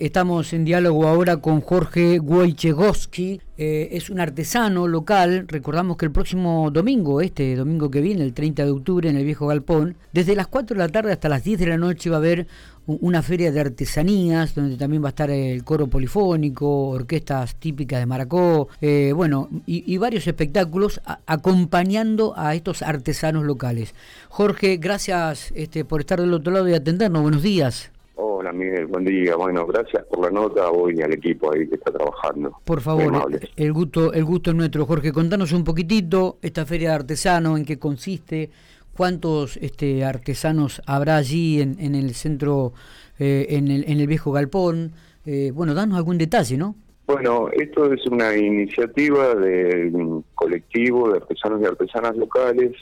Estamos en diálogo ahora con Jorge Wojciechowski, eh, es un artesano local, recordamos que el próximo domingo, este domingo que viene, el 30 de octubre en el Viejo Galpón, desde las 4 de la tarde hasta las 10 de la noche va a haber una feria de artesanías, donde también va a estar el coro polifónico, orquestas típicas de Maracó, eh, bueno, y, varios espectáculos acompañando a estos artesanos locales. Jorge, gracias este, por estar del otro lado y atendernos, buenos días. Hola Miguel, buen día. Bueno, gracias por la nota hoy al equipo ahí que está trabajando. Por favor, el gusto, el gusto es nuestro. Jorge, contanos un poquitito esta feria de artesanos, en qué consiste, cuántos este, artesanos habrá allí en, en el centro, eh, en, el, en el viejo galpón. Eh, bueno, danos algún detalle, ¿no? Bueno, esto es una iniciativa del colectivo de artesanos y artesanas locales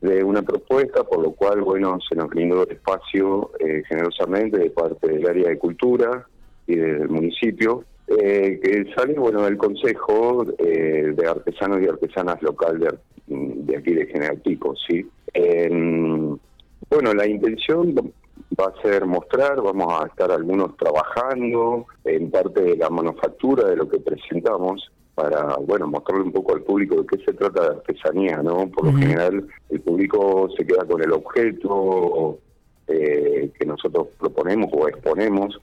de una propuesta, por lo cual, bueno, se nos brindó el espacio eh, generosamente de parte del área de cultura y del municipio, eh, que sale, bueno, del Consejo eh, de Artesanos y Artesanas Local de, aquí de General Pico, ¿sí? bueno, la intención va a ser mostrar, vamos a estar algunos trabajando en parte de la manufactura de lo que presentamos, para bueno mostrarle un poco al público de qué se trata de artesanía, ¿no? Por lo general el público se queda con el objeto eh, que nosotros proponemos o exponemos,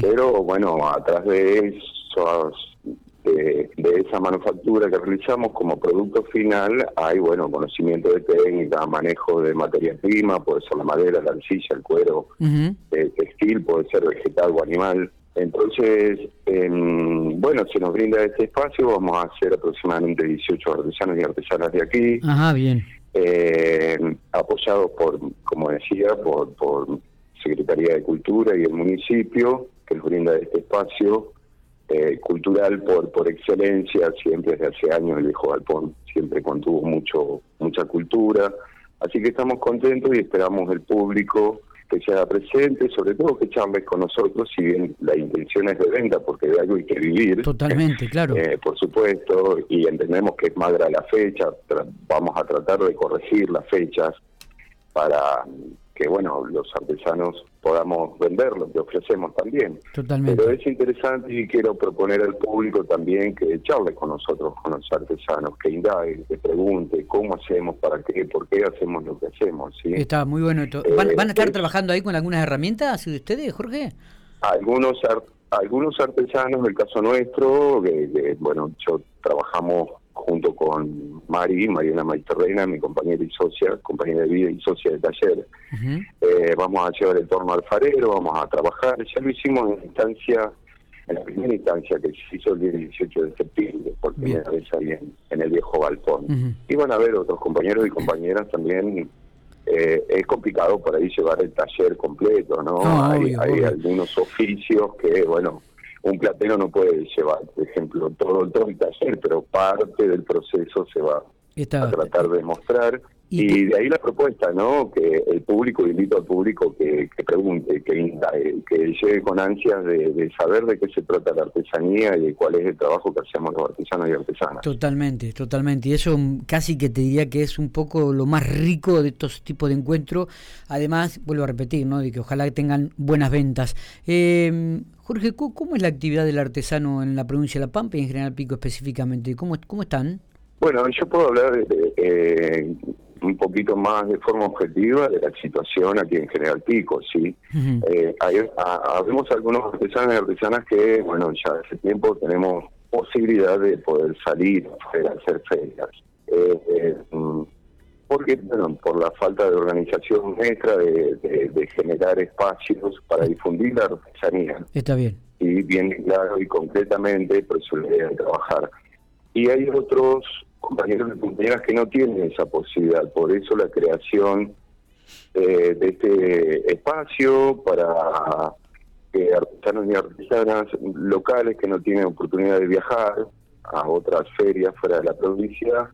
pero bueno, atrás de esos de, esa manufactura que realizamos como producto final hay bueno conocimiento de técnica, manejo de materia prima, puede ser la madera, la arcilla, el cuero, el eh, textil, puede ser vegetal o animal. Entonces, bueno, se nos brinda este espacio, vamos a hacer aproximadamente 18 artesanos y artesanas de aquí. Ajá, bien. Eh, apoyados por, como decía, por, por Secretaría de Cultura y el municipio, que nos brinda este espacio eh, cultural por, por excelencia, siempre desde hace años el viejo galpón, siempre contuvo mucho, mucha cultura. Así que estamos contentos y esperamos el público que sea presente, sobre todo que charles con nosotros, si bien la intención es de venta, porque de algo hay que vivir. Totalmente, claro. Eh, por supuesto, y entendemos que es magra la fecha, vamos a tratar de corregir las fechas para que bueno los artesanos podamos vender lo que ofrecemos también. Totalmente. Pero es interesante y quiero proponer al público también que charle con nosotros, con los artesanos, que indague, que pregunte cómo hacemos, para qué, por qué hacemos lo que hacemos. ¿sí? Está muy bueno. esto. ¿Van, a estar eh, trabajando ahí con algunas herramientas de ustedes, Jorge? Algunos algunos artesanos, el caso nuestro, que bueno, yo trabajamos con Mari, Mariana Maiterrena, mi compañera y socia, compañera de vida y socia de taller. Eh, vamos a llevar el torno alfarero, vamos a trabajar. Ya lo hicimos en instancia, en la primera instancia que se hizo el día 18 de septiembre, por primera vez ahí en, el viejo balcón. Y van a haber otros compañeros y compañeras también. Eh, es complicado por ahí llevar el taller completo, ¿no? hay, hay algunos oficios que, bueno, un platero no puede llevar, por ejemplo, todo, todo el taller, pero parte del proceso se va a tratar de mostrar. Y, de ahí la propuesta, ¿no? Que el público, invito al público que, pregunte, que, que llegue con ansias de, saber de qué se trata la artesanía y de cuál es el trabajo que hacemos los artesanos y artesanas. Totalmente, totalmente. Y eso casi que te diría que es un poco lo más rico de estos tipos de encuentros. Además, vuelvo a repetir, ¿no? De que ojalá tengan buenas ventas. Eh, Jorge, ¿cómo es la actividad del artesano en la provincia de La Pampa y en General Pico específicamente? ¿Cómo, cómo están? Bueno, yo puedo hablar eh, un poquito más de forma objetiva de la situación aquí en General Pico, ¿sí? Eh, hay, habemos algunos artesanos y artesanas que, bueno, ya hace tiempo tenemos posibilidad de poder salir a hacer ferias. Eh, mm, porque, bueno, por la falta de organización nuestra, de, generar espacios para difundir la artesanía. Está bien. Y bien claro y concretamente, por eso le de trabajar. Y hay otros compañeros y compañeras que no tienen esa posibilidad, por eso la creación eh, de este espacio para que artesanos y artesanas locales que no tienen oportunidad de viajar a otras ferias fuera de la provincia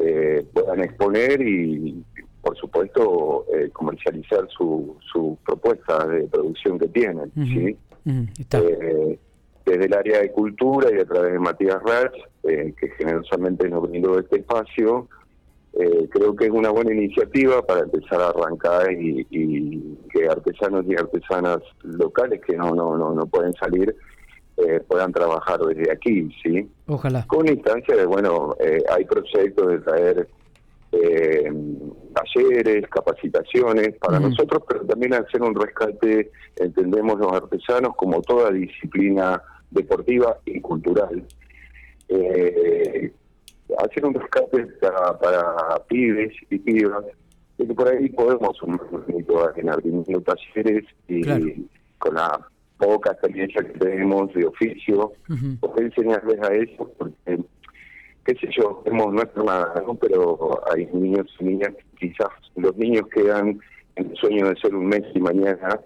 eh, puedan exponer y, por supuesto, eh, comercializar su, su propuesta de producción que tienen. ¿sí? Eh, desde el área de cultura y a través de Matías Rach, que generosamente nos brindó este espacio, eh, creo que es una buena iniciativa para empezar a arrancar y, que artesanos y artesanas locales que no no no, no pueden salir eh, puedan trabajar desde aquí, ¿sí? Ojalá. Con instancia de, bueno, eh, hay proyectos de traer talleres, capacitaciones para nosotros, pero también hacer un rescate, entendemos los artesanos como toda disciplina deportiva y cultural. Eh, hacer un rescate para, para pibes y pibas, y que por ahí podemos sumar en algunos talleres y con la poca experiencia que tenemos de oficio, poder enseñarles a eso, porque, qué sé yo, hemos nuestro nada, pero hay niños y niñas, quizás los niños quedan en el sueño de ser un mes y mañana,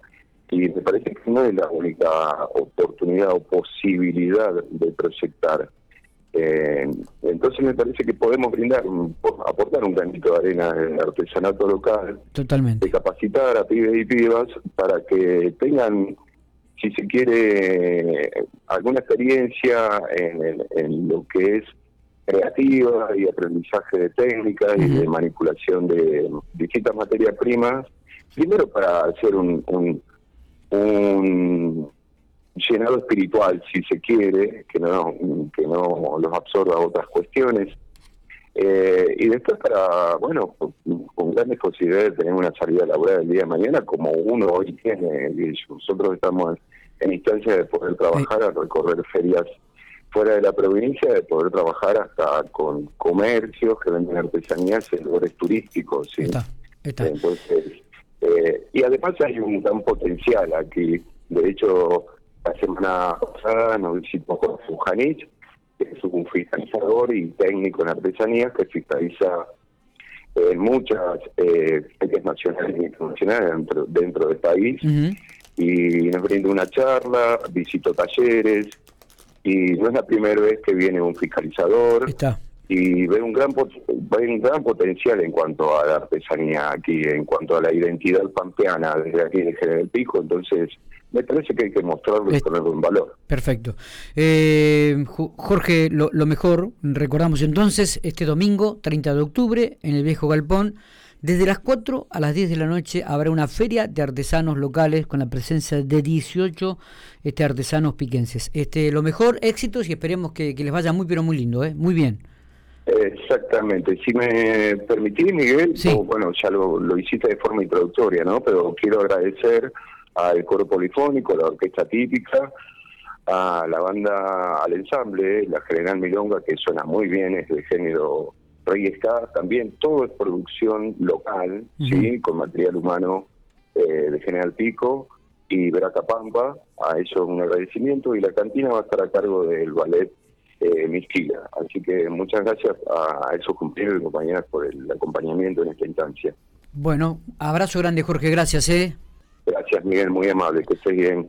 y me parece que no es la única oportunidad o posibilidad de proyectar. Eh, entonces me parece que podemos brindar, aportar un granito de arena en el artesanato local, totalmente, de capacitar a pibes y pibas para que tengan, si se quiere, alguna experiencia en, lo que es creativa y aprendizaje de técnicas y de manipulación de distintas materias primas, primero para hacer un, un llenado espiritual, si se quiere, que no, que no los absorba otras cuestiones. Eh, y después para, bueno, con, grandes posibilidades de tener una salida laboral el día de mañana, como uno hoy tiene. nosotros estamos en instancia de poder trabajar, a recorrer ferias fuera de la provincia, de poder trabajar hasta con comercios que venden artesanías en lugares turísticos. ¿sí? Entonces, eh, y además hay un gran potencial aquí. De hecho, la semana pasada nos visitó Jorge Bujanich, que es un fiscalizador y técnico en artesanías que fiscaliza en muchas eh, ferias nacionales e internacionales dentro, dentro del país. Y nos brinda una charla, visitó talleres, y no es la primera vez que viene un fiscalizador. Y ve un gran ve un gran potencial en cuanto a la artesanía aquí, en cuanto a la identidad pampeana desde aquí de General Pico. Entonces, me parece que hay que mostrarlo y ponerlo en valor. Perfecto. Eh, Jorge, lo, mejor, recordamos entonces, este domingo, 30 de octubre, en el Viejo Galpón, desde las 4 a las 10 de la noche habrá una feria de artesanos locales con la presencia de 18 este, artesanos piquenses. Este, lo mejor, éxitos y esperemos que, les vaya muy, pero muy lindo, ¿eh? muy bien. Exactamente. Si me permitís, Miguel, bueno, ya lo, lo hiciste de forma introductoria, ¿no? Pero quiero agradecer al coro polifónico, la orquesta típica, a la banda, al ensamble, la General Milonga, que suena muy bien, es de género reggae también todo es producción local, sí, con material humano eh, de General Pico y Pampa, a eso un agradecimiento, y la cantina va a estar a cargo del ballet eh, Misquila. Así que muchas gracias a esos compañeros y compañeras por el acompañamiento en esta instancia. Bueno, abrazo grande Jorge, gracias. ¿eh? Gracias, Miguel, muy amable, que estés bien.